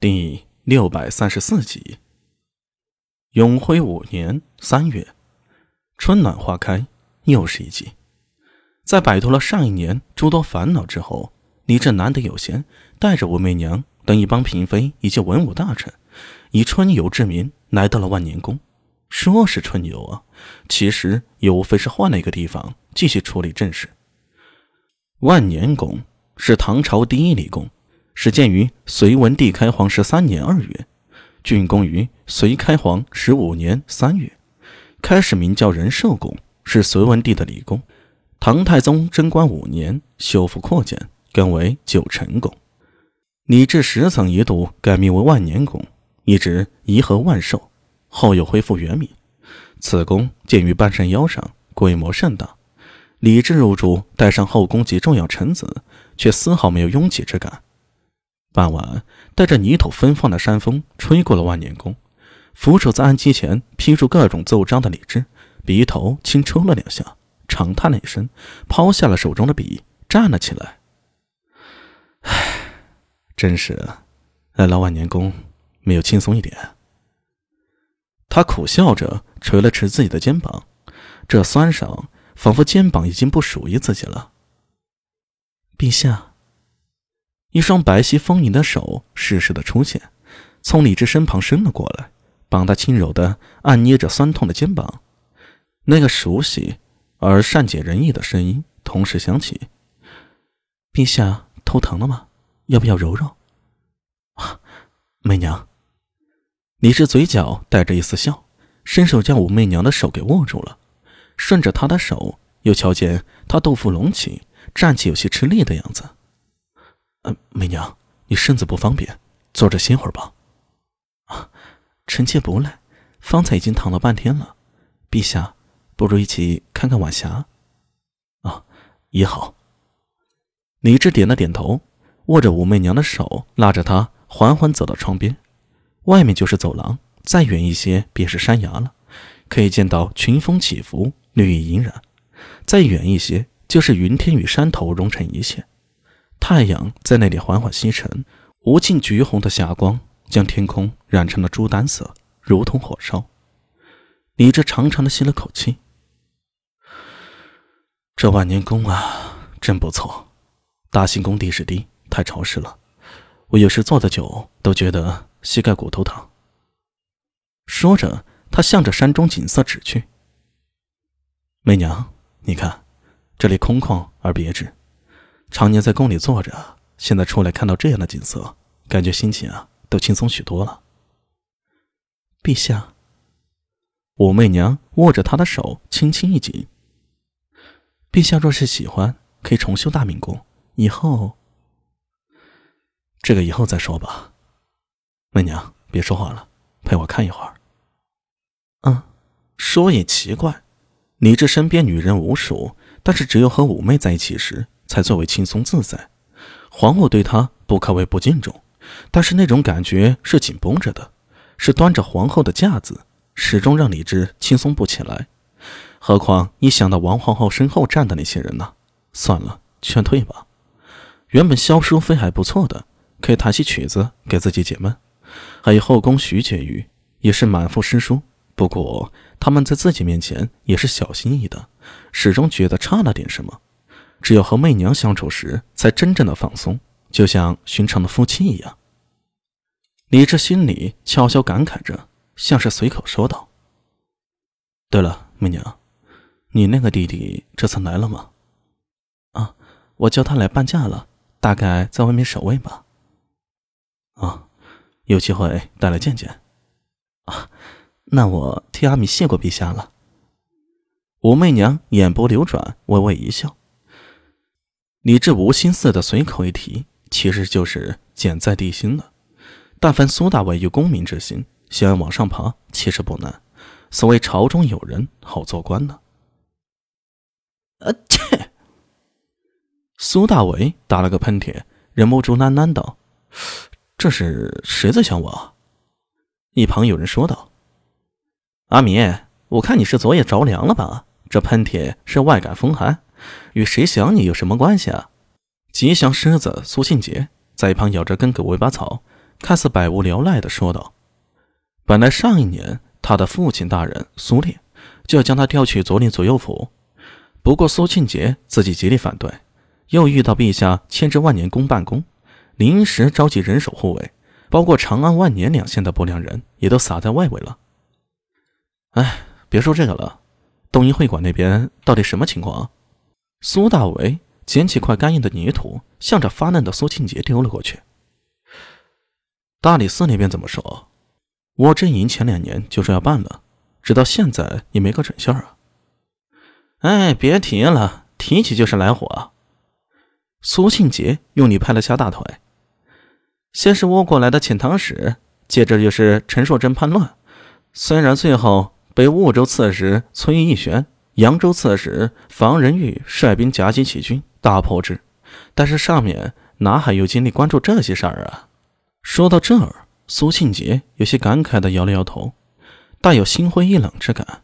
第六百三十四集。永徽五年三月，春暖花开，又是一季。在摆脱了上一年诸多烦恼之后，李治难得有闲，带着武媚娘等一帮嫔妃以及文武大臣，以春游之名来到了万年宫。说是春游啊，其实也无非是换了一个地方继续处理政事。万年宫是唐朝第一理宫。始建于隋文帝开皇十三年二月，竣工于隋开皇十五年三月。开始名叫仁寿宫，是隋文帝的理宫。唐太宗贞观五年修复扩建，更为九成宫。李治十曾一度改名为万年宫，一直颐和万寿，后又恢复原名。此宫建于半山腰上，规模甚大。李治入住，带上后宫及重要臣子，却丝毫没有拥挤之感。傍晚，带着泥土芬芳的山风吹过了万年宫，扶手在案几前批出各种奏章的李治，鼻头轻抽了两下，长叹了一声，抛下了手中的笔，站了起来。唉，真是来了万年宫，没有轻松一点。他苦笑着捶了捶自己的肩膀，这酸爽，仿佛肩膀已经不属于自己了。陛下。一双白皙丰盈的手适时的出现，从李治身旁伸了过来，帮他轻柔的按捏着酸痛的肩膀。那个熟悉而善解人意的声音同时响起：“陛下头疼了吗？要不要揉揉？”啊，媚娘。李治嘴角带着一丝笑，伸手将武媚娘的手给握住了，顺着她的手，又瞧见她豆腐隆起，站起有些吃力的样子。媚娘，你身子不方便，坐着歇会儿吧。啊，臣妾不累，方才已经躺了半天了。陛下，不如一起看看晚霞。啊，也好。李治点了点头，握着武媚娘的手，拉着她缓缓走到窗边。外面就是走廊，再远一些便是山崖了，可以见到群峰起伏，绿意盎然。再远一些，就是云天与山头融成一线。太阳在那里缓缓西沉，无尽橘红的霞光将天空染成了朱丹色，如同火烧。李治长长的吸了口气，这万年宫啊，真不错。大兴宫地势低，太潮湿了，我有时坐得久都觉得膝盖骨头疼。说着，他向着山中景色指去。媚娘，你看，这里空旷而别致。常年在宫里坐着，现在出来看到这样的景色，感觉心情啊都轻松许多了。陛下，武媚娘握着他的手，轻轻一紧。陛下若是喜欢，可以重修大明宫，以后……这个以后再说吧。媚娘，别说话了，陪我看一会儿。嗯，说也奇怪，你这身边女人无数，但是只有和武媚在一起时。才最为轻松自在。皇后对他不可谓不敬重，但是那种感觉是紧绷着的，是端着皇后的架子，始终让李治轻松不起来。何况一想到王皇后身后站的那些人呢？算了，劝退吧。原本萧淑妃还不错的，可以弹些曲子给自己解闷。还有后宫徐婕妤也是满腹诗书，不过他们在自己面前也是小心翼翼的，始终觉得差了点什么。只有和媚娘相处时，才真正的放松，就像寻常的夫妻一样。李治心里悄悄感慨着，像是随口说道：“对了，媚娘，你那个弟弟这次来了吗？”“啊，我叫他来伴驾了，大概在外面守卫吧。”“啊，有机会带来见见。”“啊，那我替阿米谢过陛下了。”武媚娘眼波流转，微微一笑。李治无心似的随口一提，其实就是简在地心了。但凡苏大伟有功名之心，想要往上爬，其实不难。所谓朝中有人，好做官呢。啊切！苏大伟打了个喷嚏，忍不住喃喃道：“这是谁在想我？”一旁有人说道：“阿米，我看你是昨夜着凉了吧？这喷嚏是外感风寒。”与谁想你有什么关系啊？吉祥狮子苏庆杰在一旁咬着根狗尾巴草，看似百无聊赖的说道：“本来上一年他的父亲大人苏烈就要将他调去左领左右府，不过苏庆杰自己极力反对，又遇到陛下牵制万年宫办公，临时召集人手护卫，包括长安、万年两县的不良人也都撒在外围了。哎，别说这个了，东瀛会馆那边到底什么情况啊？”苏大为捡起块干硬的泥土，向着发愣的苏庆杰丢了过去。大理寺那边怎么说？我阵营前两年就说要办了，直到现在也没个准信儿啊！哎，别提了，提起就是来火。苏庆杰用力拍了下大腿。先是倭国来的遣唐使，接着又是陈硕真叛乱，虽然最后被婺州刺史崔义玄。扬州刺史房仁玉率兵夹击起军，大破之。但是上面哪还有精力关注这些事儿啊？说到这儿，苏庆杰有些感慨地摇了摇头，大有心灰意冷之感。